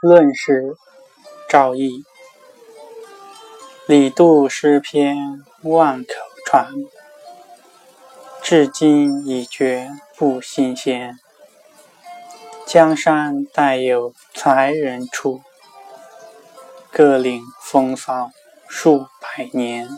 论诗赵翼李杜诗篇万口传。至今已觉不新鲜。江山代有才人出各领风骚数百年。